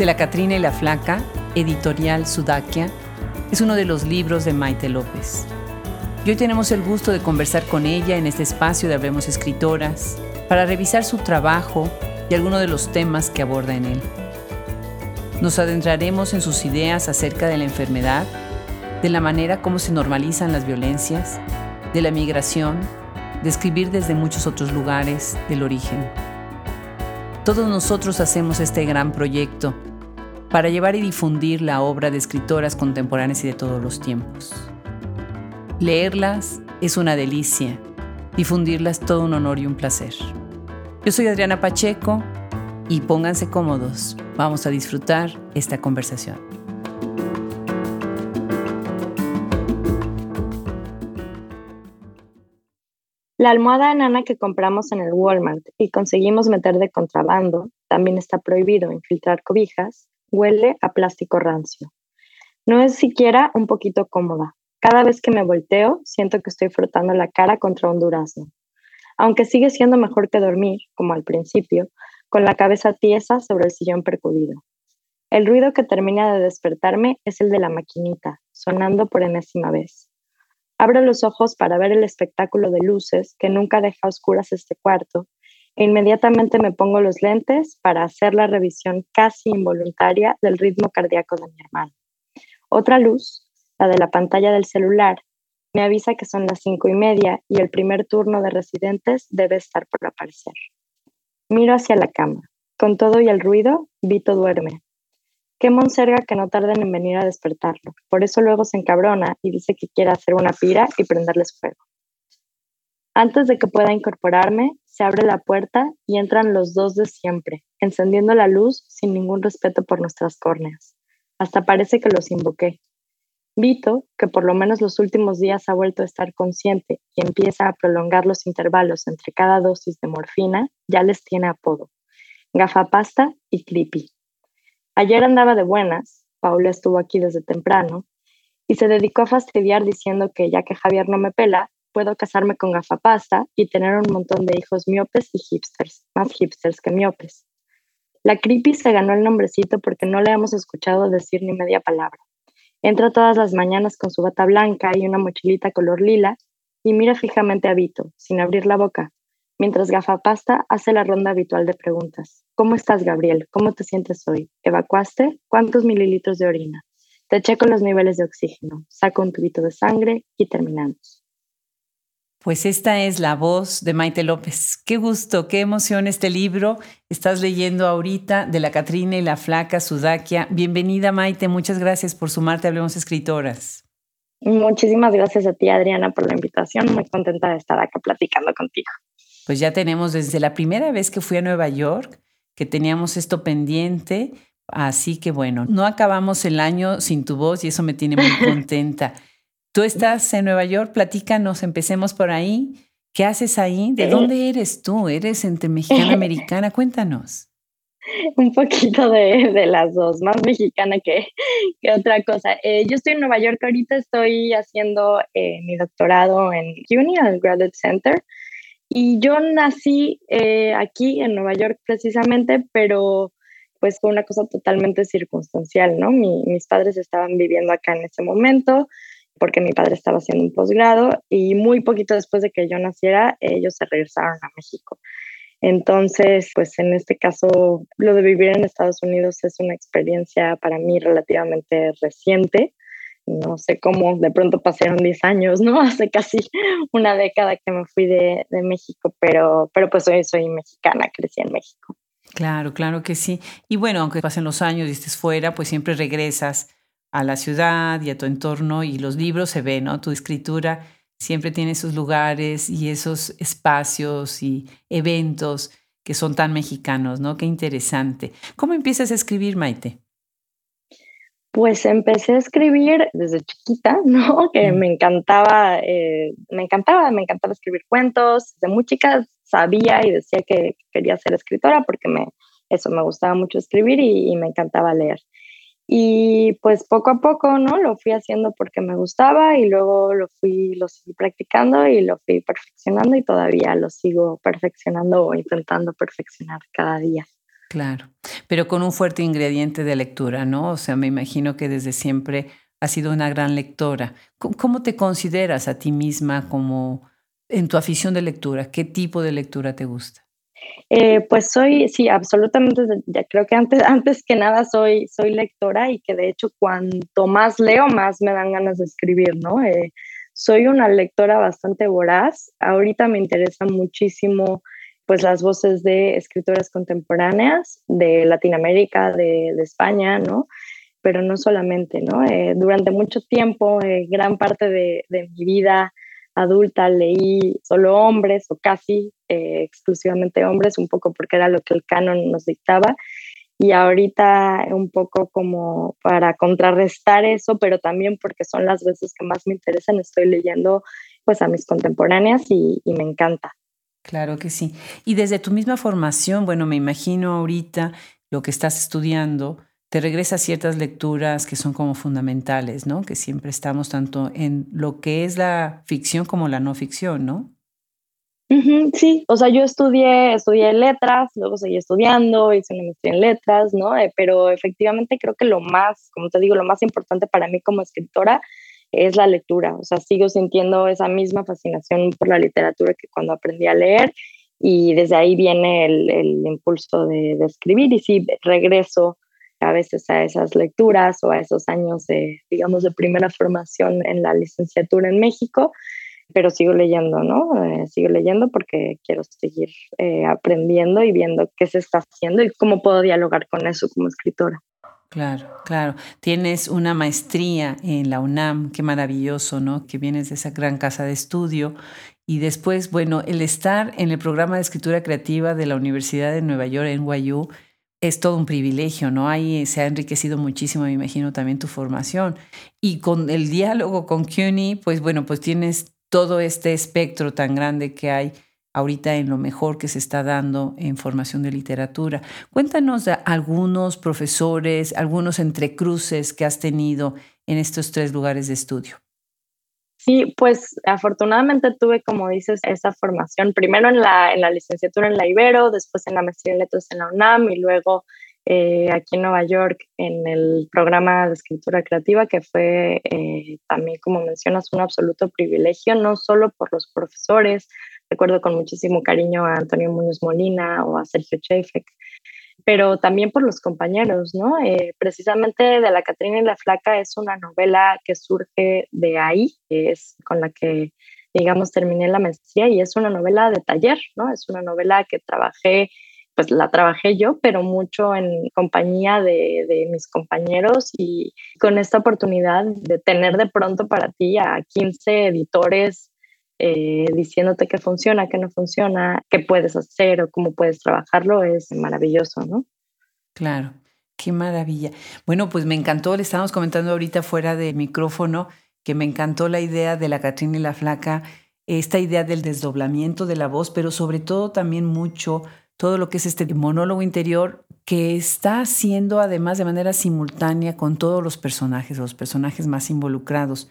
De la Catrina y la Flaca, editorial Sudakia, es uno de los libros de Maite López. Y hoy tenemos el gusto de conversar con ella en este espacio de Hablemos Escritoras para revisar su trabajo y algunos de los temas que aborda en él. Nos adentraremos en sus ideas acerca de la enfermedad, de la manera como se normalizan las violencias, de la migración, de escribir desde muchos otros lugares del origen. Todos nosotros hacemos este gran proyecto para llevar y difundir la obra de escritoras contemporáneas y de todos los tiempos. Leerlas es una delicia, difundirlas todo un honor y un placer. Yo soy Adriana Pacheco y pónganse cómodos, vamos a disfrutar esta conversación. La almohada enana que compramos en el Walmart y conseguimos meter de contrabando, también está prohibido infiltrar cobijas, huele a plástico rancio. No es siquiera un poquito cómoda. Cada vez que me volteo, siento que estoy frotando la cara contra un durazno. Aunque sigue siendo mejor que dormir, como al principio, con la cabeza tiesa sobre el sillón percudido. El ruido que termina de despertarme es el de la maquinita, sonando por enésima vez. Abro los ojos para ver el espectáculo de luces que nunca deja oscuras este cuarto inmediatamente me pongo los lentes para hacer la revisión casi involuntaria del ritmo cardíaco de mi hermano. Otra luz, la de la pantalla del celular, me avisa que son las cinco y media y el primer turno de residentes debe estar por aparecer. Miro hacia la cama. Con todo y el ruido, Vito duerme. Qué monserga que no tarden en venir a despertarlo. Por eso luego se encabrona y dice que quiere hacer una pira y prenderles fuego. Antes de que pueda incorporarme, se abre la puerta y entran los dos de siempre, encendiendo la luz sin ningún respeto por nuestras córneas. Hasta parece que los invoqué. Vito, que por lo menos los últimos días ha vuelto a estar consciente y empieza a prolongar los intervalos entre cada dosis de morfina, ya les tiene apodo. Gafapasta y Creepy. Ayer andaba de buenas, Paula estuvo aquí desde temprano, y se dedicó a fastidiar diciendo que ya que Javier no me pela, puedo casarme con gafapasta y tener un montón de hijos miopes y hipsters, más hipsters que miopes. La creepy se ganó el nombrecito porque no le hemos escuchado decir ni media palabra. Entra todas las mañanas con su bata blanca y una mochilita color lila y mira fijamente a Vito, sin abrir la boca, mientras Gafapasta hace la ronda habitual de preguntas. ¿Cómo estás, Gabriel? ¿Cómo te sientes hoy? ¿Evacuaste? ¿Cuántos mililitros de orina? Te checo los niveles de oxígeno, saco un tubito de sangre y terminamos. Pues esta es la voz de Maite López. Qué gusto, qué emoción este libro. Estás leyendo ahorita de la Catrina y la Flaca Sudakia. Bienvenida Maite, muchas gracias por sumarte a Hablemos Escritoras. Muchísimas gracias a ti Adriana por la invitación. Muy contenta de estar acá platicando contigo. Pues ya tenemos desde la primera vez que fui a Nueva York que teníamos esto pendiente. Así que bueno, no acabamos el año sin tu voz y eso me tiene muy contenta. Tú estás en Nueva York, platícanos, empecemos por ahí. ¿Qué haces ahí? ¿De dónde eres tú? ¿Eres entre mexicana y americana? Cuéntanos. Un poquito de, las dos, más mexicana que, que otra cosa. Eh, yo estoy en Nueva York ahorita, estoy haciendo eh, mi doctorado en CUNY, al Graduate Center, y yo nací eh, aquí en Nueva York precisamente, pero pues fue una cosa totalmente circunstancial, ¿no? mis padres estaban viviendo acá en ese momento, porque mi padre estaba haciendo un posgrado y muy poquito después de que yo naciera, ellos se regresaron a México. Entonces, pues en este caso, lo de vivir en Estados Unidos es una experiencia para mí relativamente reciente. No sé cómo, de pronto pasaron 10 años, ¿no? Hace casi una década que me fui de, de México, pero, pero pues hoy soy mexicana, crecí en México. Claro, claro que sí. Y bueno, aunque pasen los años y estés fuera, pues siempre regresas a la ciudad y a tu entorno y los libros se ven, ¿no? Tu escritura siempre tiene esos lugares y esos espacios y eventos que son tan mexicanos, ¿no? Qué interesante. ¿Cómo empiezas a escribir, Maite? Pues empecé a escribir desde chiquita, ¿no? Que me encantaba, eh, me encantaba, me encantaba escribir cuentos. Desde muy chica sabía y decía que quería ser escritora porque me, eso me gustaba mucho escribir y me encantaba leer. Y pues poco a poco, ¿no? Lo fui haciendo porque me gustaba y luego lo fui, lo seguí practicando y lo fui perfeccionando y todavía lo sigo perfeccionando o intentando perfeccionar cada día. Claro, pero con un fuerte ingrediente de lectura, ¿no? O sea, me imagino que desde siempre has sido una gran lectora. ¿Cómo te consideras a ti misma como en tu afición de lectura? ¿Qué tipo de lectura te gusta? Eh, pues soy, sí, absolutamente, ya creo que antes, antes que nada soy, soy lectora y que de hecho cuanto más leo, más me dan ganas de escribir, ¿no? Eh, soy una lectora bastante voraz. Ahorita me interesa muchísimo pues las voces de escritoras contemporáneas de Latinoamérica, de, España, ¿no? Pero no solamente, ¿no? Eh, durante mucho tiempo, gran parte de, mi vida adulta leí solo hombres o casi eh, exclusivamente hombres, un poco porque era lo que el canon nos dictaba. Y ahorita un poco como para contrarrestar eso, pero también porque son las veces que más me interesan, estoy leyendo pues a mis contemporáneas y me encanta. Claro que sí. Y desde tu misma formación, bueno, me imagino ahorita lo que estás estudiando, te regresa ciertas lecturas que son como fundamentales, ¿no? Que siempre estamos tanto en lo que es la ficción como la no ficción, ¿no? sí, o sea, yo estudié, estudié letras, luego seguí estudiando, hice una maestría en letras, ¿no? Eh, pero efectivamente creo que lo más, como te digo, lo más importante para mí como escritora es la lectura. O sea, sigo sintiendo esa misma fascinación por la literatura que cuando aprendí a leer y desde ahí viene el, impulso de, escribir y sí, regreso a veces a esas lecturas o a esos años de, digamos, de primera formación en la licenciatura en México, pero sigo leyendo, ¿no? Eh, sigo leyendo porque quiero seguir eh, aprendiendo y viendo qué se está haciendo y cómo puedo dialogar con eso como escritora. Claro, claro. Tienes una maestría en la UNAM, qué maravilloso, ¿no? Que vienes de esa gran casa de estudio. Y después, bueno, el estar en el programa de escritura creativa de la Universidad de Nueva York, NYU, es todo un privilegio, ¿no? Ahí se ha enriquecido muchísimo, me imagino, también tu formación. Y con el diálogo con CUNY, pues bueno, pues tienes todo este espectro tan grande que hay ahorita en lo mejor que se está dando en formación de literatura. Cuéntanos de algunos profesores, algunos entrecruces que has tenido en estos tres lugares de estudio. Sí, pues afortunadamente tuve, como dices, esa formación primero en la, en la licenciatura en la Ibero, después en la maestría en letras en la UNAM y luego eh, aquí en Nueva York en el programa de escritura creativa, que fue eh, también, como mencionas, un absoluto privilegio, no solo por los profesores, Recuerdo con muchísimo cariño a Antonio Muñoz Molina o a Sergio Chefek, pero también por los compañeros, ¿no? Eh, precisamente de La Catrina y la Flaca es una novela que surge de ahí, que es con la que, digamos, terminé la maestría y es una novela de taller, ¿no? Es una novela que trabajé, pues la trabajé yo, pero mucho en compañía de, de mis compañeros y con esta oportunidad de tener de pronto para ti a 15 editores eh, diciéndote qué funciona, qué no funciona, qué puedes hacer o cómo puedes trabajarlo, es maravilloso, ¿no? Claro, qué maravilla. Bueno, pues me encantó, le estábamos comentando ahorita fuera de micrófono que me encantó la idea de la Catrina y la Flaca, esta idea del desdoblamiento de la voz, pero sobre todo también mucho todo lo que es este monólogo interior que está haciendo además de manera simultánea con todos los personajes, los personajes más involucrados.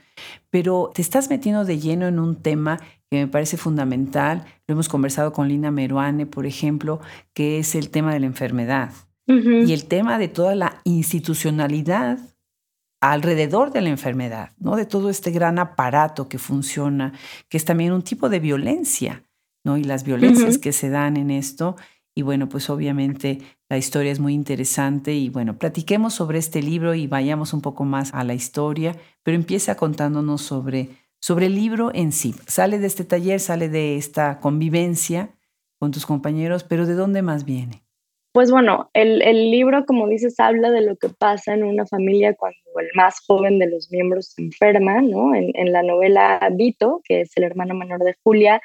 Pero te estás metiendo de lleno en un tema que me parece fundamental. Lo hemos conversado con Lina Meruane, por ejemplo, que es el tema de la enfermedad y el tema de toda la institucionalidad alrededor de la enfermedad, ¿no? De todo este gran aparato que funciona, que es también un tipo de violencia, ¿no? Y las violencias que se dan en esto y bueno, pues obviamente la historia es muy interesante y bueno, platiquemos sobre este libro y vayamos un poco más a la historia, pero empieza contándonos sobre, sobre el libro en sí. Sale de este taller, sale de esta convivencia con tus compañeros, pero ¿de dónde más viene? Pues bueno, el, libro, como dices, habla de lo que pasa en una familia cuando el más joven de los miembros se enferma, ¿no? En, la novela Vito, que es el hermano menor de Julia,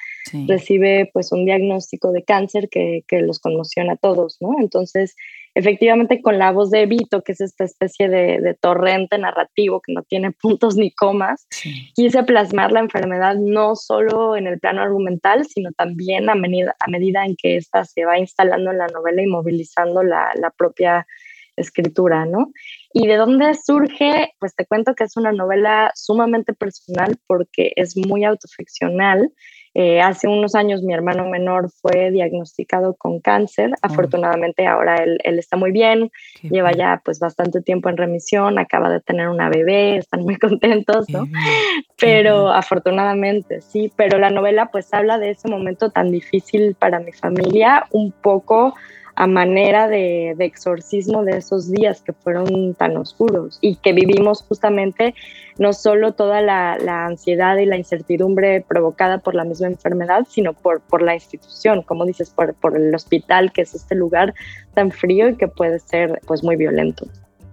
recibe pues un diagnóstico de cáncer que, que los conmociona a todos, ¿no? Entonces, efectivamente con la voz de Vito, que es esta especie de, torrente narrativo que no tiene puntos ni comas, quise plasmar la enfermedad no solo en el plano argumental, sino también a medida, a medida en que ésta se va instalando en la novela y movilizando la, la propia escritura, ¿no? ¿Y de dónde surge? Pues te cuento que es una novela sumamente personal porque es muy autoficcional Eh, hace unos años mi hermano menor fue diagnosticado con cáncer. Oh. Afortunadamente ahora él, está muy bien, lleva ya pues bastante tiempo en remisión, acaba de tener una bebé, están muy contentos, ¿no? pero afortunadamente sí, pero la novela pues habla de ese momento tan difícil para mi familia, un poco a manera de, exorcismo de esos días que fueron tan oscuros y que vivimos justamente no solo toda la, ansiedad y la incertidumbre provocada por la misma enfermedad, sino por, por la institución, como dices, por, por el hospital, que es este lugar tan frío y que puede ser pues muy violento.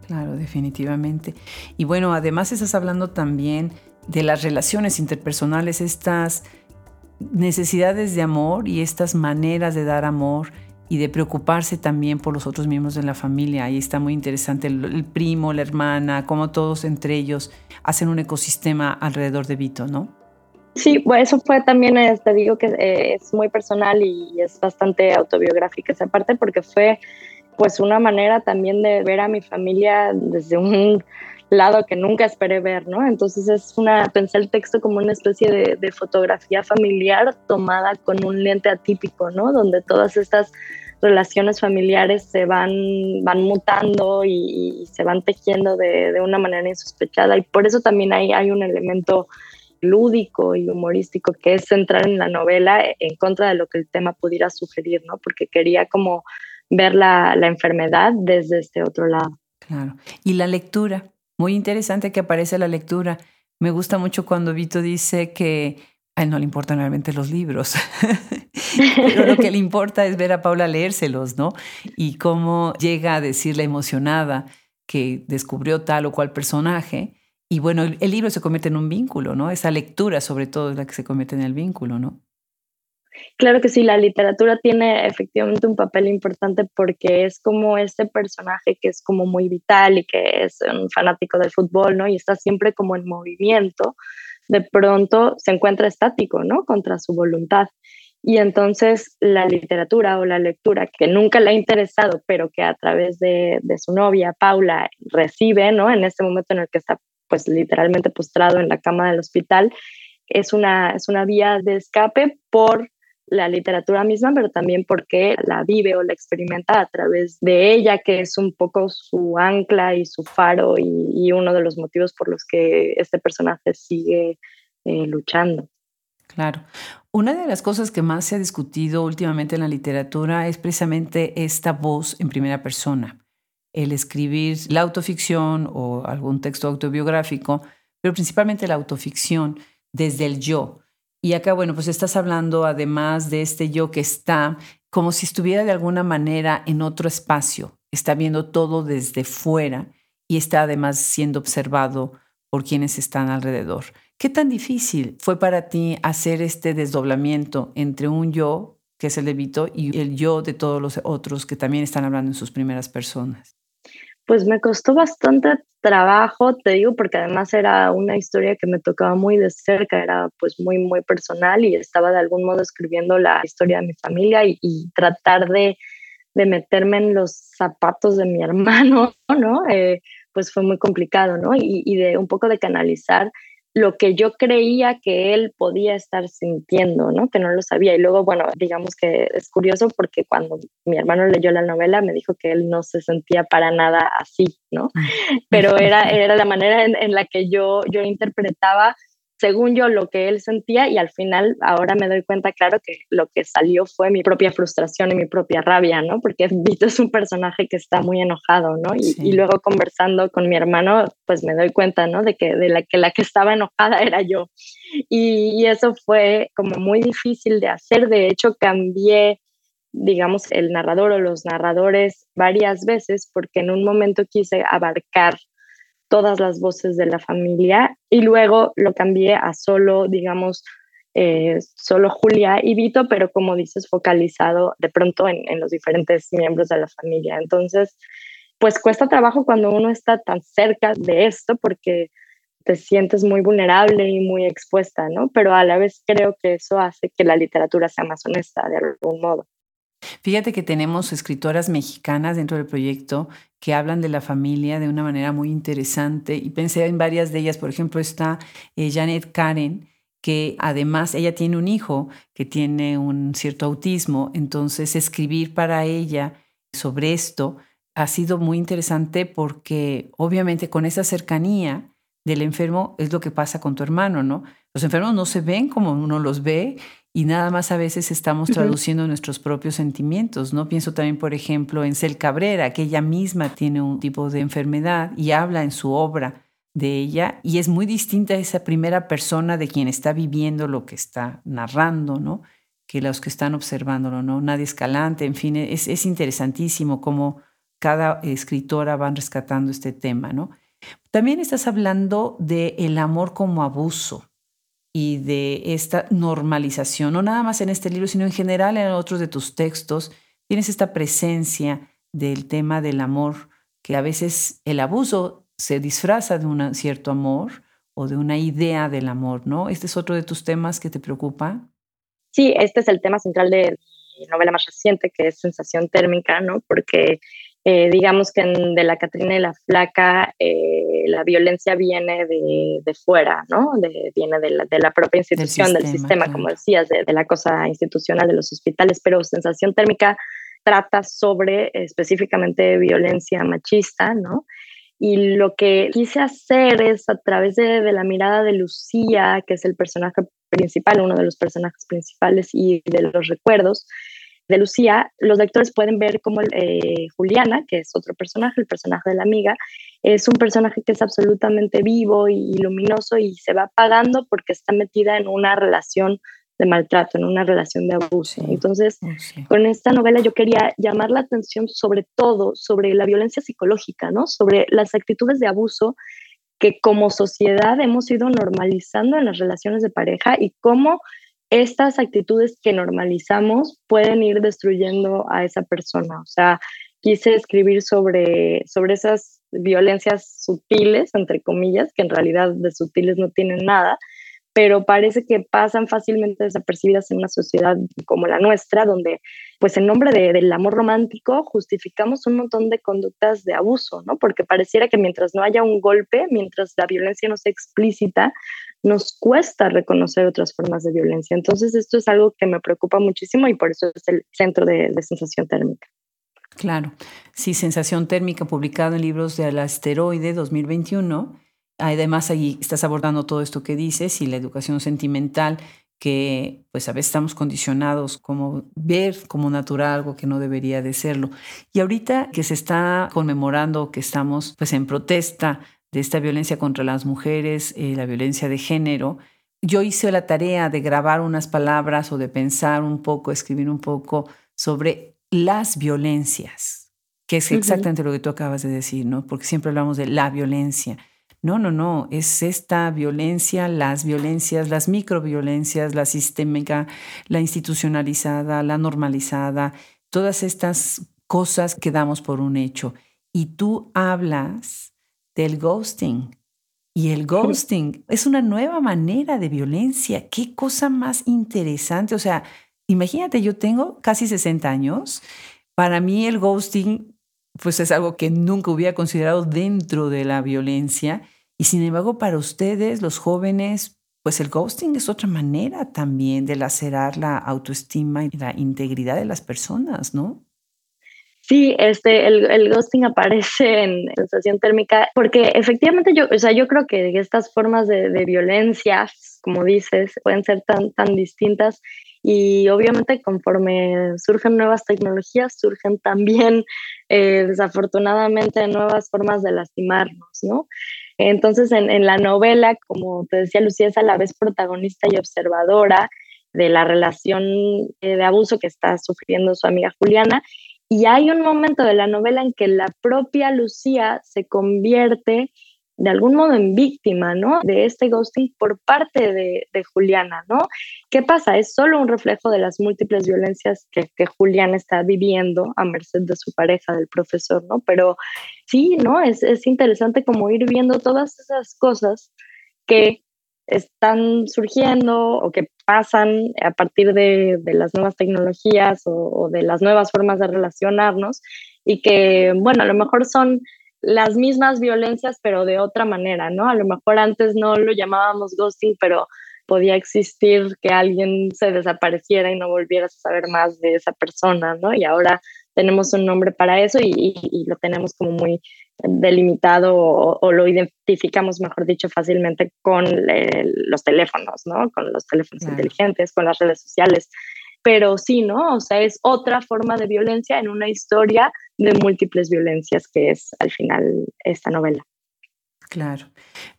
Claro, definitivamente. Y bueno, además estás hablando también de las relaciones interpersonales, estas necesidades de amor y estas maneras de dar amor y de preocuparse también por los otros miembros de la familia. Ahí está muy interesante el, primo, la hermana, cómo todos entre ellos hacen un ecosistema alrededor de Vito, ¿no? Sí, bueno, eso fue también, te este, digo que eh, es muy personal y es bastante autobiográfica esa parte porque fue pues una manera también de ver a mi familia desde un lado que nunca esperé ver, ¿no? Entonces es una, pensé el texto como una especie de, fotografía familiar tomada con un lente atípico, ¿no? Donde todas estas relaciones familiares se van, van mutando y, se van tejiendo de, de, una manera insospechada y por eso también hay, hay un elemento lúdico y humorístico que es centrar en la novela en contra de lo que el tema pudiera sugerir, ¿no? Porque quería como ver la, la enfermedad desde este otro lado. Claro. Y la lectura, muy interesante que aparece la lectura. Me gusta mucho cuando Vito dice que a él no le importan realmente los libros, pero lo que le importa es ver a Paula leérselos, ¿no? Y cómo llega a decirle emocionada que descubrió tal o cual personaje. Y bueno, el, libro se convierte en un vínculo, ¿no? Esa lectura sobre todo es la que se convierte en el vínculo, ¿no? Claro que sí, la literatura tiene efectivamente un papel importante porque es como este personaje que es como muy vital y que es un fanático del fútbol, ¿no? Y está siempre como en movimiento, de pronto se encuentra estático, ¿no? Contra su voluntad. Y entonces la literatura o la lectura que nunca le ha interesado, pero que a través de, de, su novia, Paula, recibe, ¿no? En este momento en el que está pues literalmente postrado en la cama del hospital, es una, es una vía de escape por la literatura misma, pero también porque la vive o la experimenta a través de ella, que es un poco su ancla y su faro y, uno de los motivos por los que este personaje sigue eh, luchando. Claro. Una de las cosas que más se ha discutido últimamente en la literatura es precisamente esta voz en primera persona, el escribir la autoficción o algún texto autobiográfico, pero principalmente la autoficción desde el yo, y acá, bueno, pues estás hablando además de este yo que está como si estuviera de alguna manera en otro espacio, está viendo todo desde fuera y está además siendo observado por quienes están alrededor. ¿Qué tan difícil fue para ti hacer este desdoblamiento entre un yo, que es el de Vito, y el yo de todos los otros que también están hablando en sus primeras personas? Pues me costó bastante trabajo, te digo, porque además era una historia que me tocaba muy de cerca, era pues muy, muy personal y estaba de algún modo escribiendo la historia de mi familia y, tratar de, de, meterme en los zapatos de mi hermano, ¿no? Eh, pues fue muy complicado, ¿no? Y, y de un poco de canalizar lo que yo creía que él podía estar sintiendo, ¿no? Que no lo sabía. Y luego, bueno, digamos que es curioso porque cuando mi hermano leyó la novela me dijo que él no se sentía para nada así, ¿no? Pero era, era la manera en, en la que yo, yo interpretaba según yo lo que él sentía y al final ahora me doy cuenta, claro, que lo que salió fue mi propia frustración y mi propia rabia, ¿no? Porque Vito es un personaje que está muy enojado, ¿no? Y, luego conversando con mi hermano, pues me doy cuenta, ¿no? De que, de la, que la que estaba enojada era yo. Y, y eso fue como muy difícil de hacer. De hecho, cambié digamos, el narrador o los narradores varias veces porque en un momento quise abarcar todas las voces de la familia y luego lo cambié a solo, digamos, eh, solo Julia y Vito, pero como dices, focalizado de pronto en, en, los diferentes miembros de la familia. Entonces, pues cuesta trabajo cuando uno está tan cerca de esto porque te sientes muy vulnerable y muy expuesta, ¿no? Pero a la vez creo que eso hace que la literatura sea más honesta de algún modo. Fíjate que tenemos escritoras mexicanas dentro del proyecto que hablan de la familia de una manera muy interesante y pensé en varias de ellas. Por ejemplo, está eh, Janet Karen, que además ella tiene un hijo que tiene un cierto autismo, entonces escribir para ella sobre esto ha sido muy interesante porque obviamente con esa cercanía del enfermo es lo que pasa con tu hermano, ¿no? Los enfermos no se ven como uno los ve y nada más a veces estamos traduciendo nuestros propios sentimientos, ¿no? Pienso también, por ejemplo, en Cel Cabrera, que ella misma tiene un tipo de enfermedad y habla en su obra de ella y es muy distinta a esa primera persona de quien está viviendo lo que está narrando, ¿no? Que los que están observándolo, ¿no? Nadie Escalante, en fin, es, es interesantísimo cómo cada escritora van rescatando este tema, ¿no? También estás hablando de el amor como abuso y de esta normalización, no nada más en este libro, sino en general en otros de tus textos, tienes esta presencia del tema del amor, que a veces el abuso se disfraza de un cierto amor o de una idea del amor, ¿no? ¿Este es otro de tus temas que te preocupa? Sí, este es el tema central de mi novela más reciente, que es Sensación Térmica, ¿no? Porque eh, digamos que en, de la Catrina y la Flaca eh, la violencia viene de, de fuera, ¿no? De, viene de la, de la, propia institución, del sistema, como decías, de, de, la cosa institucional de los hospitales, pero sensación térmica trata sobre específicamente violencia machista, ¿no? Y lo que quise hacer es a través de, la mirada de Lucía, que es el personaje principal, uno de los personajes principales y de los recuerdos, de Lucía, los lectores pueden ver cómo eh, Juliana, que es otro personaje, el personaje de la amiga, es un personaje que es absolutamente vivo y, luminoso y se va apagando porque está metida en una relación de maltrato, en una relación de abuso. Entonces, oh, con esta novela yo quería llamar la atención sobre todo sobre la violencia psicológica, ¿no? Sobre las actitudes de abuso que como sociedad hemos ido normalizando en las relaciones de pareja y cómo estas actitudes que normalizamos pueden ir destruyendo a esa persona. O sea, quise escribir sobre, sobre esas violencias sutiles, entre comillas, que en realidad de sutiles no tienen nada, pero parece que pasan fácilmente desapercibidas en una sociedad como la nuestra, donde pues en nombre del amor romántico justificamos un montón de conductas de abuso, ¿no? Porque pareciera que mientras no haya un golpe, mientras la violencia no sea explícita, nos cuesta reconocer otras formas de violencia. Entonces, esto es algo que me preocupa muchísimo y por eso es el centro de, sensación térmica. Claro, sí, Sensación Térmica, publicado en libros de la Asteroide 2021. Además, ahí estás abordando todo esto que dices y la educación sentimental, que pues a veces estamos condicionados como ver como natural algo que no debería de serlo. Y ahorita que se está conmemorando que estamos pues en protesta de esta violencia contra las mujeres, eh, la violencia de género, yo hice la tarea de grabar unas palabras o de pensar un poco, escribir un poco sobre las violencias, que es exactamente lo que tú acabas de decir, ¿no? Porque siempre hablamos de la violencia. No, no, no, es esta violencia, las violencias, las microviolencias, la sistémica, la institucionalizada, la normalizada, todas estas cosas que damos por un hecho. Y tú hablas del ghosting. Y el ghosting es una nueva manera de violencia. Qué cosa más interesante. O sea, imagínate, yo tengo casi 60 años. Para mí el ghosting pues es algo que nunca hubiera considerado dentro de la violencia. Y sin embargo, para ustedes, los jóvenes, pues el ghosting es otra manera también de lacerar la autoestima y la integridad de las personas, ¿no? Sí, este, el, ghosting aparece en sensación térmica porque efectivamente yo, o sea, yo creo que estas formas de, violencia, como dices, pueden ser tan, tan distintas y obviamente conforme surgen nuevas tecnologías, surgen también eh, desafortunadamente nuevas formas de lastimarnos, ¿no? Entonces en, en la novela, como te decía Lucía, es a la vez protagonista y observadora de la relación eh, de abuso que está sufriendo su amiga Juliana y hay un momento de la novela en que la propia Lucía se convierte de algún modo en víctima, ¿no? De este ghosting por parte de, Juliana, ¿no? ¿Qué pasa? Es solo un reflejo de las múltiples violencias que, que, Juliana está viviendo a merced de su pareja, del profesor, ¿no? Pero sí, ¿no? Es, es interesante como ir viendo todas esas cosas que están surgiendo o que pasan a partir de, las nuevas tecnologías o, de las nuevas formas de relacionarnos y que, bueno, a lo mejor son las mismas violencias pero de otra manera, ¿no? A lo mejor antes no lo llamábamos ghosting, pero podía existir que alguien se desapareciera y no volvieras a saber más de esa persona, ¿no? Y ahora tenemos un nombre para eso y, lo tenemos como muy delimitado o, lo identificamos, mejor dicho, fácilmente con los teléfonos, ¿no? Con los teléfonos inteligentes, con las redes sociales. Pero sí, ¿no? O sea, es otra forma de violencia en una historia de múltiples violencias que es al final esta novela. Claro.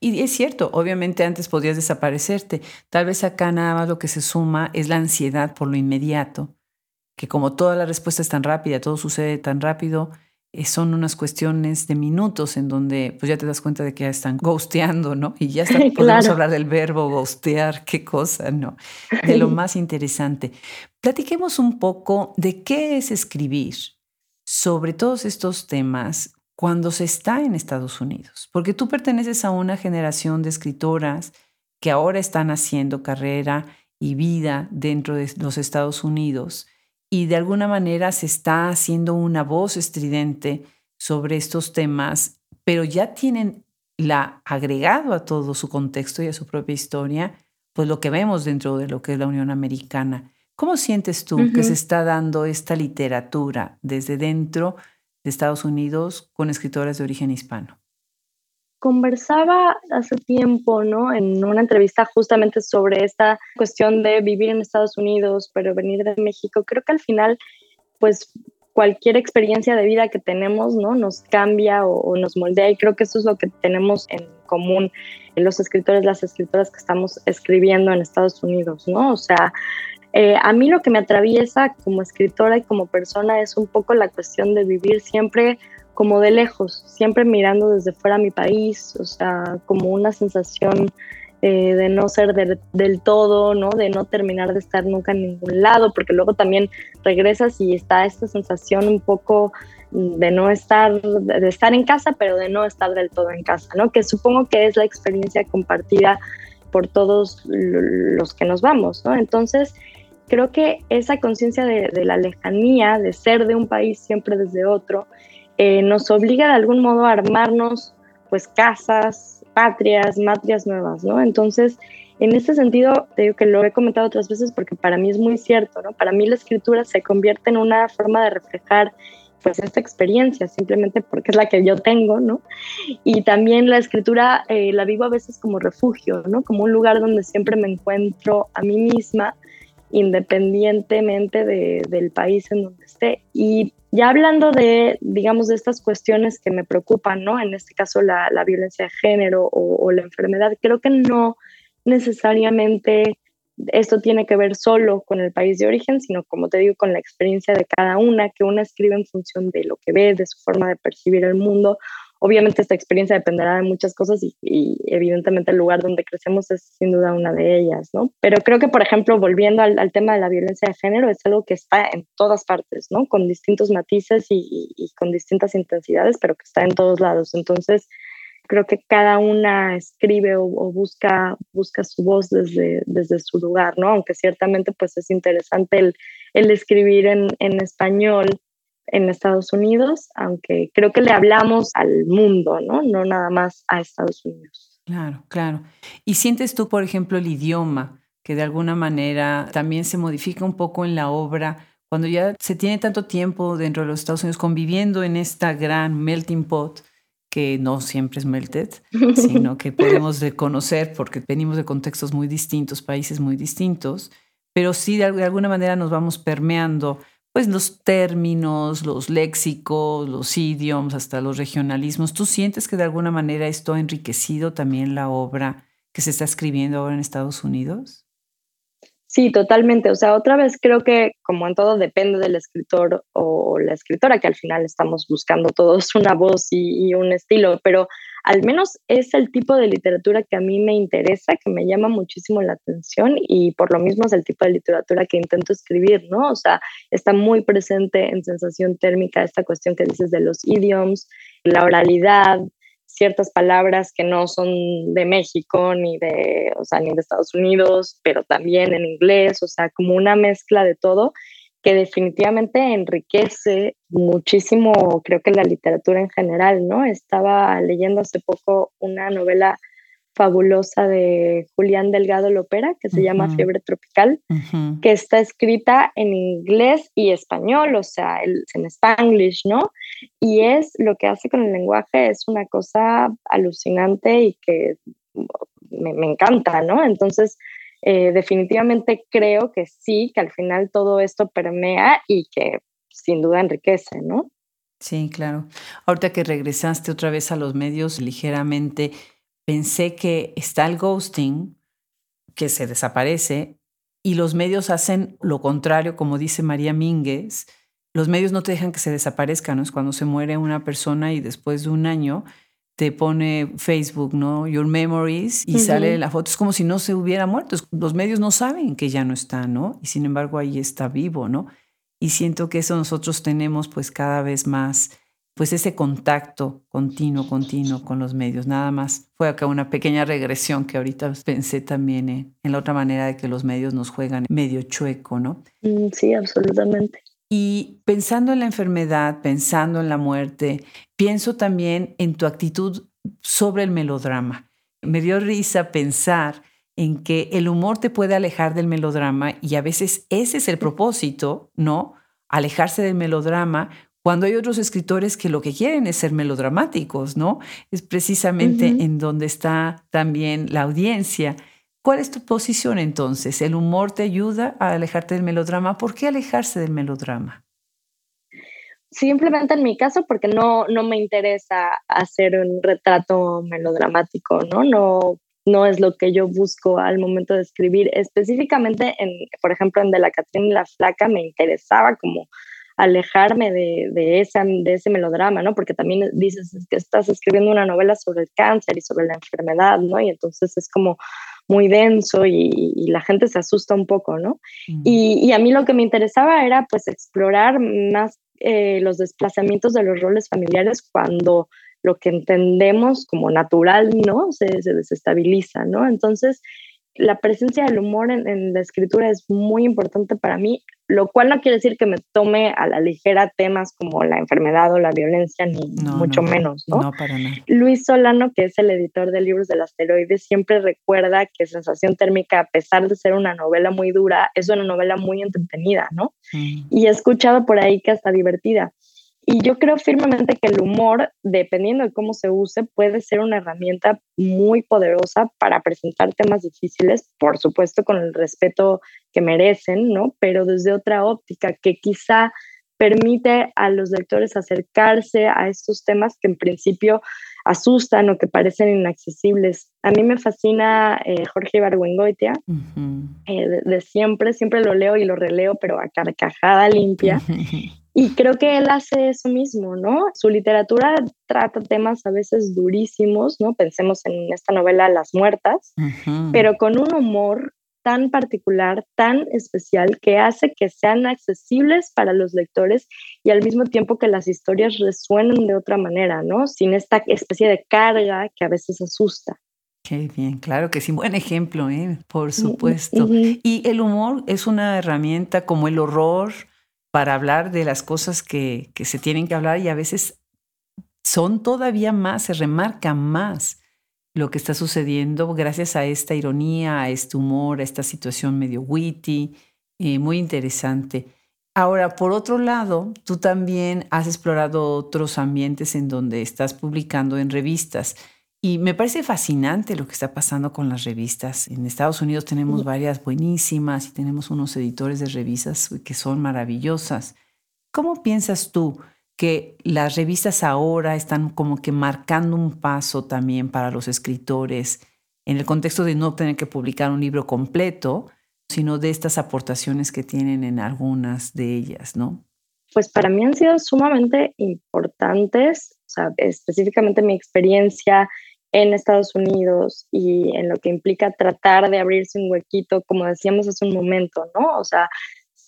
Y es cierto, obviamente antes podías desaparecerte. Tal vez acá nada más lo que se suma es la ansiedad por lo inmediato, que como toda la respuesta es tan rápida, todo sucede tan rápido, eh, son unas cuestiones de minutos en donde pues ya te das cuenta de que ya están ghosteando, ¿no? Y ya está, podemos hablar del verbo ghostear, qué cosa, ¿no? De lo más interesante. Platiquemos un poco de qué es escribir sobre todos estos temas cuando se está en Estados Unidos, porque tú perteneces a una generación de escritoras que ahora están haciendo carrera y vida dentro de los Estados Unidos y de alguna manera se está haciendo una voz estridente sobre estos temas, pero ya tienen la agregado a todo su contexto y a su propia historia, pues lo que vemos dentro de lo que es la Unión Americana. ¿Cómo sientes tú que se está dando esta literatura desde dentro de Estados Unidos con escritoras de origen hispano. Conversaba hace tiempo, ¿no? En una entrevista justamente sobre esta cuestión de vivir en Estados Unidos, pero venir de México. Creo que al final, pues cualquier experiencia de vida que tenemos, ¿no? Nos cambia o, nos moldea y creo que eso es lo que tenemos en común los escritores, las escritoras que estamos escribiendo en Estados Unidos, ¿no? O sea, eh, a mí lo que me atraviesa como escritora y como persona es un poco la cuestión de vivir siempre como de lejos, siempre mirando desde fuera mi país, o sea, como una sensación eh, de no ser del todo, ¿no? De no terminar de estar nunca en ningún lado, porque luego también regresas y está esta sensación un poco de no estar, de estar en casa, pero de no estar del todo en casa, ¿no? Que supongo que es la experiencia compartida por todos los que nos vamos, ¿no? Entonces, creo que esa conciencia de, la lejanía, de ser de un país siempre desde otro, eh, nos obliga de algún modo a armarnos pues casas, patrias, matrias nuevas, ¿no? Entonces, en este sentido, te digo que lo he comentado otras veces porque para mí es muy cierto, ¿no? Para mí la escritura se convierte en una forma de reflejar pues esta experiencia, simplemente porque es la que yo tengo, ¿no? Y también la escritura eh, la vivo a veces como refugio, ¿no? Como un lugar donde siempre me encuentro a mí misma independientemente del país en donde esté. Y ya hablando de, digamos, de estas cuestiones que me preocupan, ¿no? En este caso la, violencia de género o, la enfermedad, creo que no necesariamente esto tiene que ver solo con el país de origen, sino como te digo, con la experiencia de cada una, que una escribe en función de lo que ve, de su forma de percibir el mundo Obviamente esta experiencia dependerá de muchas cosas y, evidentemente el lugar donde crecemos es sin duda una de ellas, ¿no? Pero creo que, por ejemplo, volviendo al, tema de la violencia de género, es algo que está en todas partes, ¿no? Con distintos matices y, con distintas intensidades, pero que está en todos lados. Entonces, creo que cada una escribe o, busca, busca su voz desde, desde su lugar, ¿no? Aunque ciertamente pues es interesante el, el escribir en, en español en Estados Unidos, aunque creo que le hablamos al mundo, ¿no? No nada más a Estados Unidos. Claro, claro. ¿Y sientes tú, por ejemplo, el idioma, que de alguna manera también se modifica un poco en la obra? Cuando ya se tiene tanto tiempo dentro de los Estados Unidos conviviendo en esta gran melting pot, que no siempre es melted, sino que podemos reconocer porque venimos de contextos muy distintos, países muy distintos, pero sí de alguna manera nos vamos permeando pues los términos, los léxicos, los idioms, hasta los regionalismos. ¿Tú sientes que de alguna manera esto ha enriquecido también la obra que se está escribiendo ahora en Estados Unidos? Sí, totalmente. O sea, otra vez creo que como en todo depende del escritor o la escritora, que al final estamos buscando todos una voz y, y un estilo, pero al menos es el tipo de literatura que a mí me interesa, que me llama muchísimo la atención y por lo mismo es el tipo de literatura que intento escribir, ¿no? O sea, está muy presente en sensación térmica esta cuestión que dices de los idioms, la oralidad, ciertas palabras que no son de México ni de, o sea, ni de Estados Unidos, pero también en inglés, o sea, como una mezcla de todo que definitivamente enriquece muchísimo, creo que la literatura en general, ¿no? Estaba leyendo hace poco una novela fabulosa de Julián Delgado Lopera, que se llama Fiebre Tropical, que está escrita en inglés y español, o sea, en spanglish, ¿no? Y es lo que hace con el lenguaje, es una cosa alucinante y que me, me encanta, ¿no? Entonces, eh, definitivamente creo que sí, que al final todo esto permea y que sin duda enriquece, ¿no? Sí, claro. Ahorita que regresaste otra vez a los medios ligeramente, pensé que está el ghosting, que se desaparece, y los medios hacen lo contrario, como dice María Mínguez. Los medios no te dejan que se desaparezcan, ¿no? Es cuando se muere una persona y después de un año te pone Facebook, ¿no? Your memories y sale la foto. Es como si no se hubiera muerto. Los medios no saben que ya no está, ¿no? Y sin embargo ahí está vivo, ¿no? Y siento que eso nosotros tenemos pues cada vez más, pues ese contacto continuo, continuo con los medios. Nada más fue acá una pequeña regresión que ahorita pensé también en, la otra manera de que los medios nos juegan medio chueco, ¿no? Mm, sí, absolutamente. Y pensando en la enfermedad, pensando en la muerte, pienso también en tu actitud sobre el melodrama. Me dio risa pensar en que el humor te puede alejar del melodrama y a veces ese es el propósito, ¿no? Alejarse del melodrama cuando hay otros escritores que lo que quieren es ser melodramáticos, ¿no? Es precisamente en donde está también la audiencia. ¿Cuál es tu posición entonces? ¿El humor te ayuda a alejarte del melodrama? ¿Por qué alejarse del melodrama? Simplemente en mi caso, porque no, no me interesa hacer un retrato melodramático, ¿no? No no es lo que yo busco al momento de escribir. Específicamente, en, por ejemplo, en De la Catrina y la Flaca me interesaba como alejarme de, de ese melodrama, ¿no? Porque también dices que estás escribiendo una novela sobre el cáncer y sobre la enfermedad, ¿no? Y entonces es como muy denso y, la gente se asusta un poco, ¿no? Y, y, a mí lo que me interesaba era pues explorar más eh, los desplazamientos de los roles familiares cuando lo que entendemos como natural, ¿no? Se, desestabiliza, ¿no? Entonces, la presencia del humor en, la escritura es muy importante para mí, lo cual no quiere decir que me tome a la ligera temas como la enfermedad o la violencia, ni mucho menos, ¿no? No, para nada. Luis Solano, que es el editor de libros del asteroide, siempre recuerda que Sensación Térmica, a pesar de ser una novela muy dura, es una novela muy entretenida, ¿no? Mm. Y he escuchado por ahí que hasta divertida. Y yo creo firmemente que el humor, dependiendo de cómo se use, puede ser una herramienta muy poderosa para presentar temas difíciles, por supuesto con el respeto que merecen, ¿no? Pero desde otra óptica que quizá permite a los lectores acercarse a estos temas que en principio asustan o que parecen inaccesibles. A mí me fascina eh, Jorge Ibargüengoitia, eh, de, siempre, siempre lo leo y lo releo, pero a carcajada limpia. Y creo que él hace eso mismo, ¿no? Su literatura trata temas a veces durísimos, ¿no? Pensemos en esta novela Las Muertas, pero con un humor tan particular, tan especial, que hace que sean accesibles para los lectores y al mismo tiempo que las historias resuenen de otra manera, ¿no? Sin esta especie de carga que a veces asusta. Qué bien, claro que sí, buen ejemplo, ¿eh? por supuesto. Y el humor es una herramienta como el horror, para hablar de las cosas que, se tienen que hablar y a veces son todavía más, se remarca más lo que está sucediendo gracias a esta ironía, a este humor, a esta situación medio witty, eh, muy interesante. Ahora, por otro lado, tú también has explorado otros ambientes en donde estás publicando en revistas. Y me parece fascinante lo que está pasando con las revistas. En Estados Unidos tenemos varias buenísimas y tenemos unos editores de revistas que son maravillosas. ¿Cómo piensas tú que las revistas ahora están como que marcando un paso también para los escritores en el contexto de no tener que publicar un libro completo, sino de estas aportaciones que tienen en algunas de ellas, ¿no? Pues para mí han sido sumamente importantes, o sea, específicamente mi experiencia en Estados Unidos y en lo que implica tratar de abrirse un huequito, como decíamos hace un momento, ¿no? O sea,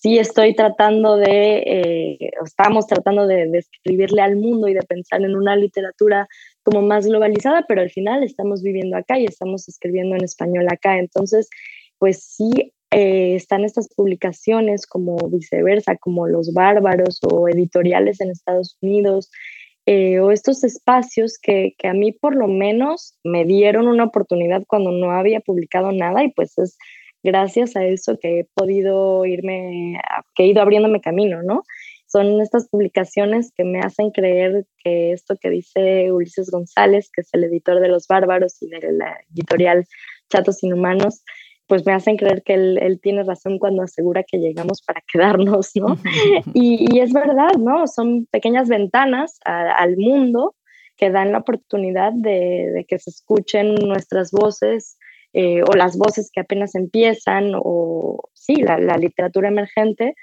sí estoy tratando de, eh, estamos tratando de, escribirle al mundo y de pensar en una literatura como más globalizada, pero al final estamos viviendo acá y estamos escribiendo en español acá. Entonces, pues sí eh, están estas publicaciones como viceversa, como Los Bárbaros o editoriales en Estados Unidos, eh, o estos espacios que, que, a mí por lo menos me dieron una oportunidad cuando no había publicado nada y pues es gracias a eso que he podido irme, que he ido abriéndome camino, ¿no? Son estas publicaciones que me hacen creer que esto que dice Ulises González, que es el editor de Los Bárbaros y de la editorial Chatos Inhumanos, pues me hacen creer que él, tiene razón cuando asegura que llegamos para quedarnos, ¿no? y, es verdad, ¿no? Son pequeñas ventanas al mundo que dan la oportunidad de, que se escuchen nuestras voces eh, o las voces que apenas empiezan o sí, la, literatura emergente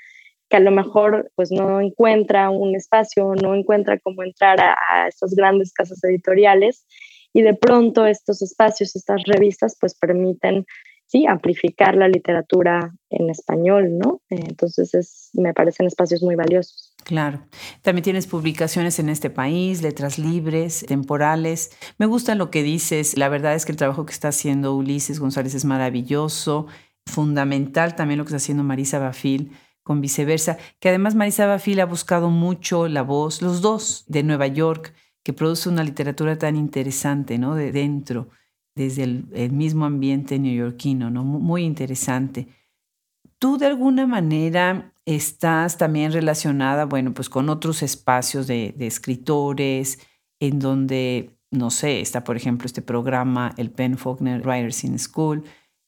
que a lo mejor pues no encuentra un espacio, no encuentra cómo entrar a, a estas grandes casas editoriales y de pronto estos espacios, estas revistas pues permiten sí, amplificar la literatura en español, ¿no? Entonces, es, me parecen espacios muy valiosos. Claro. También tienes publicaciones en este país, letras libres, temporales. Me gusta lo que dices. La verdad es que el trabajo que está haciendo Ulises González es maravilloso, fundamental también lo que está haciendo Marisa Bafil con viceversa, que además Marisa Bafil ha buscado mucho la voz, los dos de Nueva York, que produce una literatura tan interesante, ¿no? De dentro desde el, mismo ambiente neoyorquino, ¿no? Muy interesante. Tú de alguna manera estás también relacionada, bueno, pues con otros espacios de, escritores, en donde, no sé, está por ejemplo este programa, el Penn Faulkner Writers in School.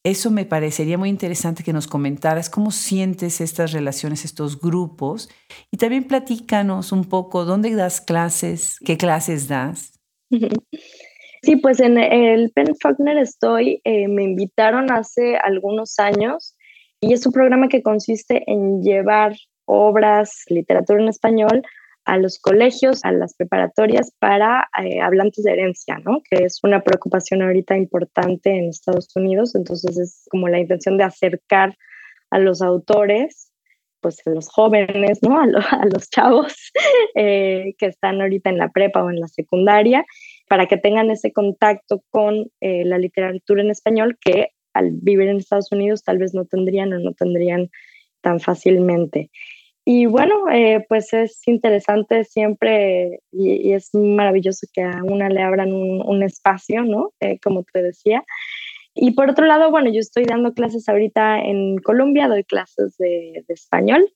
Eso me parecería muy interesante que nos comentaras cómo sientes estas relaciones, estos grupos, y también platícanos un poco dónde das clases, qué clases das. Sí, pues en el Penn Faulkner estoy, eh, me invitaron hace algunos años y es un programa que consiste en llevar obras, literatura en español a los colegios, a las preparatorias para eh, hablantes de herencia, ¿no? Que es una preocupación ahorita importante en Estados Unidos. Entonces es como la intención de acercar a los autores, pues a los jóvenes, ¿no? A, los chavos eh, que están ahorita en la prepa o en la secundaria para que tengan ese contacto con eh, la literatura en español que al vivir en Estados Unidos tal vez no tendrían o no tendrían tan fácilmente. Y bueno, eh, pues es interesante siempre y, es maravilloso que a una le abran un, espacio, ¿no? Eh, como te decía. Y por otro lado, bueno, yo estoy dando clases ahorita en Colombia, doy clases de, español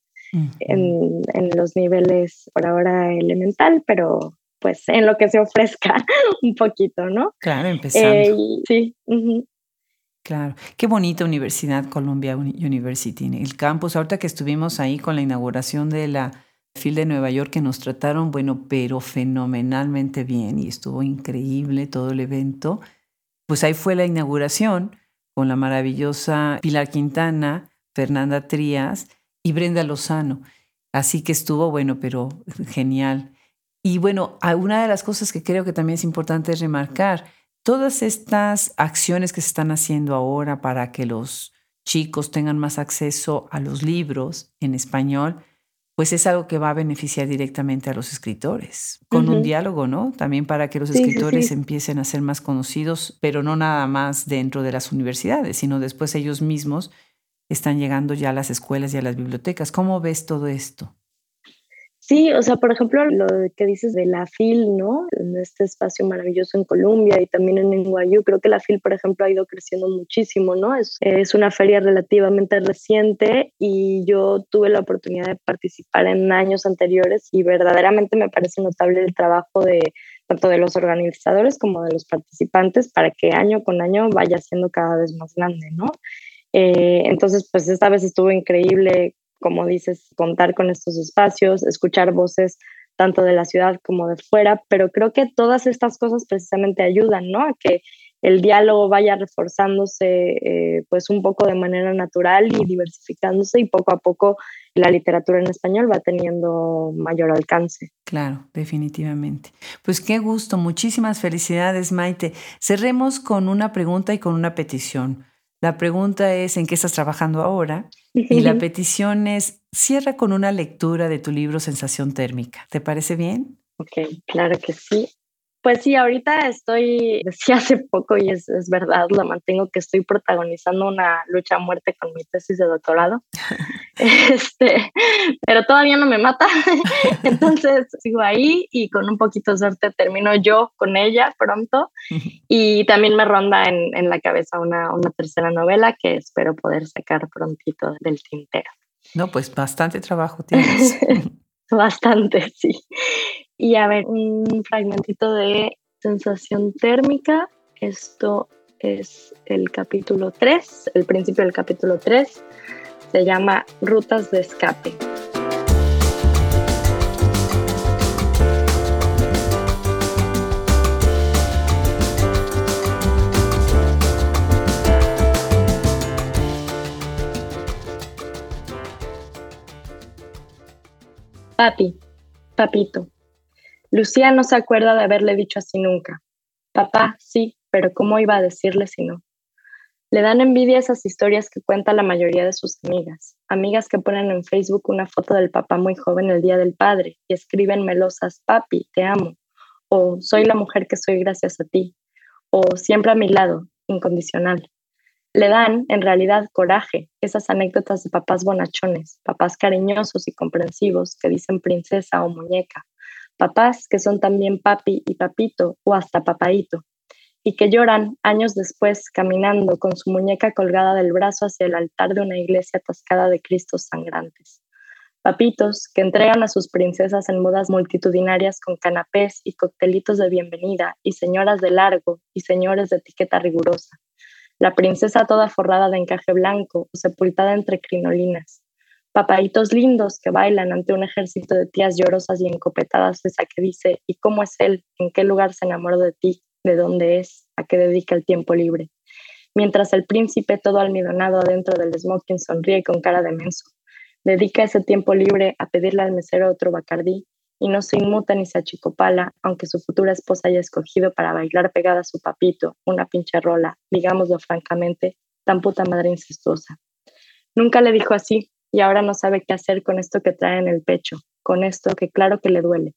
en, en, los niveles por ahora elemental, pero pues en lo que se ofrezca un poquito, ¿no? Claro, empezando. Eh, sí. Claro, qué bonita Universidad Columbia University, el campus. Ahorita que estuvimos ahí con la inauguración de la FIL de Nueva York, que nos trataron, bueno, pero fenomenalmente bien y estuvo increíble todo el evento. Pues ahí fue la inauguración con la maravillosa Pilar Quintana, Fernanda Trías y Brenda Lozano. Así que estuvo, bueno, pero genial. Y bueno, una de las cosas que creo que también es importante remarcar, todas estas acciones que se están haciendo ahora para que los chicos tengan más acceso a los libros en español, pues es algo que va a beneficiar directamente a los escritores, con un diálogo, ¿no? También para que los escritores empiecen a ser más conocidos, pero no nada más dentro de las universidades, sino después ellos mismos están llegando ya a las escuelas y a las bibliotecas. ¿Cómo ves todo esto? Sí, o sea, por ejemplo, lo que dices de la FIL, ¿no? En este espacio maravilloso en Colombia y también en NYU, creo que la FIL, por ejemplo, ha ido creciendo muchísimo, ¿no? Es, es una feria relativamente reciente y yo tuve la oportunidad de participar en años anteriores y verdaderamente me parece notable el trabajo de tanto de los organizadores como de los participantes para que año con año vaya siendo cada vez más grande, ¿no? Eh, entonces, pues esta vez estuvo increíble como dices, contar con estos espacios, escuchar voces tanto de la ciudad como de fuera, pero creo que todas estas cosas precisamente ayudan, ¿no? A que el diálogo vaya reforzándose eh, pues un poco de manera natural y diversificándose y poco a poco la literatura en español va teniendo mayor alcance. Claro, definitivamente. Pues qué gusto, muchísimas felicidades Maite. Cerremos con una pregunta y con una petición. La pregunta es ¿en qué estás trabajando ahora? Y la petición es cierra con una lectura de tu libro Sensación Térmica. ¿Te parece bien? Ok, claro que sí. Pues sí, ahorita estoy, decía hace poco y es, es, verdad, lo mantengo que estoy protagonizando una lucha a muerte con mi tesis de doctorado, este, pero todavía no me mata, entonces sigo ahí y con un poquito de suerte termino yo con ella pronto y también me ronda en, en la cabeza una, una tercera novela que espero poder sacar prontito del tintero. No, pues bastante trabajo tienes. bastante, sí. Y a ver, un fragmentito de sensación térmica. Esto es el capítulo 3, el principio del capítulo 3. Se llama Rutas de escape. Papi, papito, Lucía no se acuerda de haberle dicho así nunca. Papá, sí, pero ¿cómo iba a decirle si no? Le dan envidia esas historias que cuenta la mayoría de sus amigas, amigas que ponen en Facebook una foto del papá muy joven el día del padre y escriben melosas, papi, te amo, o soy la mujer que soy gracias a ti, o siempre a mi lado, incondicional. Le dan, en realidad, coraje esas anécdotas de papás bonachones, papás cariñosos y comprensivos que dicen princesa o muñeca, papás que son también papi y papito o hasta papaito, y que lloran años después caminando con su muñeca colgada del brazo hacia el altar de una iglesia atascada de cristos sangrantes. Papitos que entregan a sus princesas en modas multitudinarias con canapés y coctelitos de bienvenida y señoras de largo y señores de etiqueta rigurosa. La princesa toda forrada de encaje blanco o sepultada entre crinolinas, papaitos lindos que bailan ante un ejército de tías llorosas y encopetadas, esa que dice, ¿y cómo es él? ¿En qué lugar se enamoró de ti? ¿De dónde es? ¿A qué dedica el tiempo libre? Mientras el príncipe todo almidonado adentro del smoking sonríe con cara de menso, dedica ese tiempo libre a pedirle al mesero otro bacardí y no se inmuta ni se achicopala, aunque su futura esposa haya escogido para bailar pegada a su papito, una pinche rola, digámoslo francamente, tan puta madre incestuosa. Nunca le dijo así, y ahora no sabe qué hacer con esto que trae en el pecho, con esto que claro que le duele,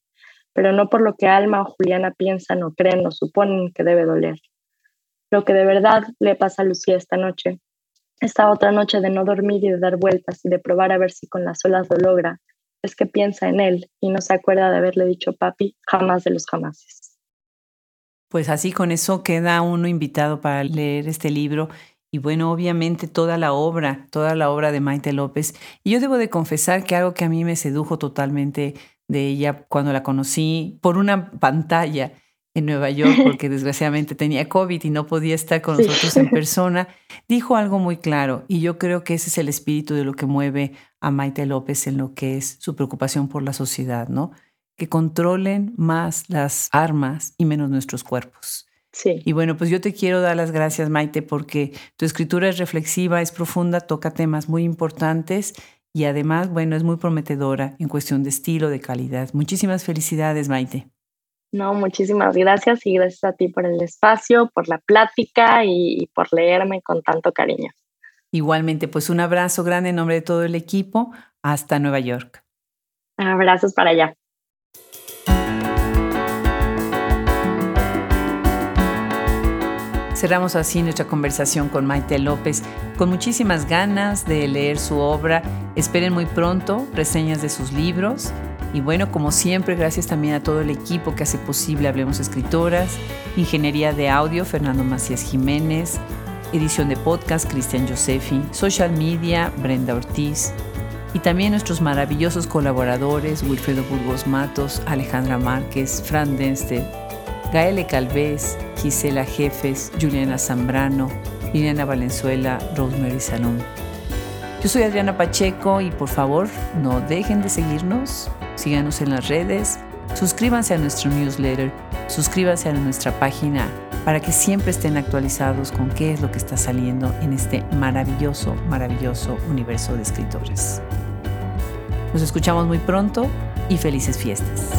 pero no por lo que Alma o Juliana piensan o creen o suponen que debe doler. Lo que de verdad le pasa a Lucía esta noche, esta otra noche de no dormir y de dar vueltas y de probar a ver si con las olas lo logra, es que piensa en él y no se acuerda de haberle dicho papi jamás de los jamases. Pues así con eso queda uno invitado para leer este libro y bueno, obviamente toda la obra, toda la obra de Maite López. Y yo debo de confesar que algo que a mí me sedujo totalmente de ella cuando la conocí por una pantalla en Nueva York, porque desgraciadamente tenía COVID y no podía estar con nosotros en persona, dijo algo muy claro. Y yo creo que ese es el espíritu de lo que mueve a Maite López en lo que es su preocupación por la sociedad, ¿no? Que controlen más las armas y menos nuestros cuerpos. Sí. Y bueno, pues yo te quiero dar las gracias, Maite, porque tu escritura es reflexiva, es profunda, toca temas muy importantes y además, bueno, es muy prometedora en cuestión de estilo, de calidad. Muchísimas felicidades, Maite. No, muchísimas gracias y gracias a ti por el espacio, por la plática y, por leerme con tanto cariño. Igualmente, pues un abrazo grande en nombre de todo el equipo. Hasta Nueva York. Abrazos para allá. Cerramos así nuestra conversación con Maite López, con muchísimas ganas de leer su obra. Esperen muy pronto reseñas de sus libros. Y bueno, como siempre, gracias también a todo el equipo que hace posible Hablemos Escritoras, Ingeniería de Audio, Fernando Macías Jiménez, edición de podcast, Cristian Josefi, Social Media, Brenda Ortiz, y también nuestros maravillosos colaboradores, Wilfredo Burgos Matos, Alejandra Márquez, Fran Denstedt, Gaele Calvez, Gisela Jefes, Juliana Zambrano, Liliana Valenzuela, Rosemary Salón. Yo soy Adriana Pacheco y por favor no dejen de seguirnos, síganos en las redes, suscríbanse a nuestro newsletter, suscríbanse a nuestra página para que siempre estén actualizados con qué es lo que está saliendo en este maravilloso, maravilloso universo de escritores. Nos escuchamos muy pronto y felices fiestas.